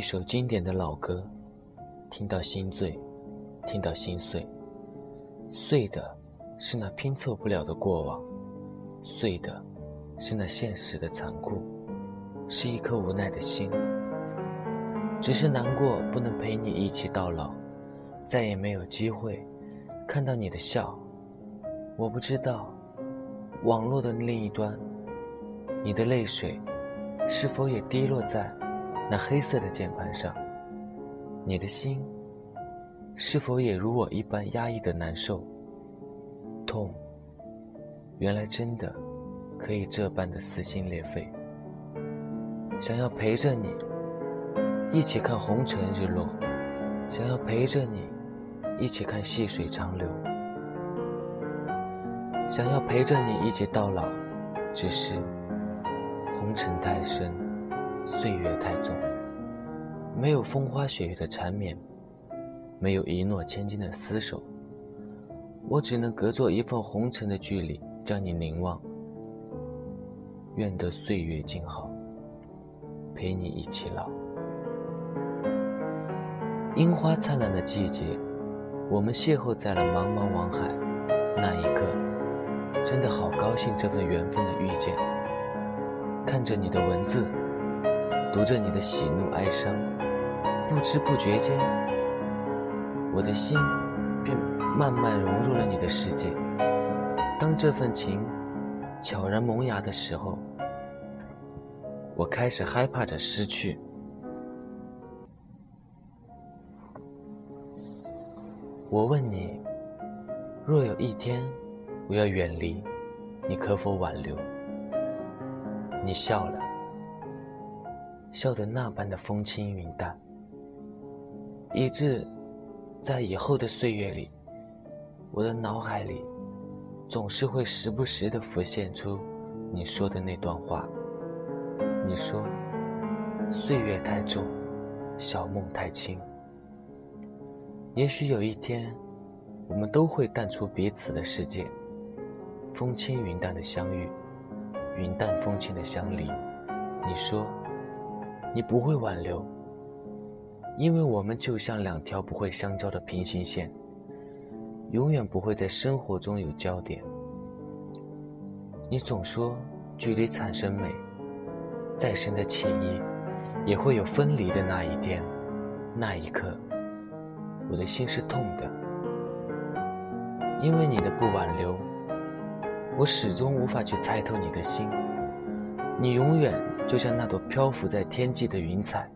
一首经典的老歌，听到心醉，听到心碎。碎的是那拼凑不了的过往，碎的是那现实的残酷，是一颗无奈的心。只是难过不能陪你一起到老，再也没有机会看到你的笑。我不知道，网络的另一端，你的泪水是否也滴落在。那黑色的键盘上，你的心是否也如我一般压抑的难受？痛，原来真的可以这般的撕心裂肺。想要陪着你一起看红尘日落，想要陪着你一起看细水长流，想要陪着你一起到老，只是红尘太深。岁月太重，没有风花雪月的缠绵，没有一诺千金的厮守，我只能隔作一份红尘的距离，将你凝望。愿得岁月静好，陪你一起老。樱花灿烂的季节，我们邂逅在了茫茫网海，那一刻，真的好高兴这份缘分的遇见。看着你的文字。读着你的喜怒哀伤，不知不觉间，我的心便慢慢融入了你的世界。当这份情悄然萌芽的时候，我开始害怕着失去。我问你，若有一天我要远离，你可否挽留？你笑了。笑得那般的风轻云淡，以致在以后的岁月里，我的脑海里总是会时不时的浮现出你说的那段话。你说：“岁月太重，小梦太轻。”也许有一天，我们都会淡出彼此的世界，风轻云淡的相遇，云淡风轻的相离。你说。你不会挽留，因为我们就像两条不会相交的平行线，永远不会在生活中有交点。你总说距离产生美，再深的情谊也会有分离的那一天。那一刻，我的心是痛的，因为你的不挽留，我始终无法去猜透你的心。你永远。就像那朵漂浮在天际的云彩，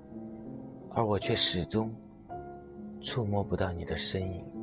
而我却始终触摸不到你的身影。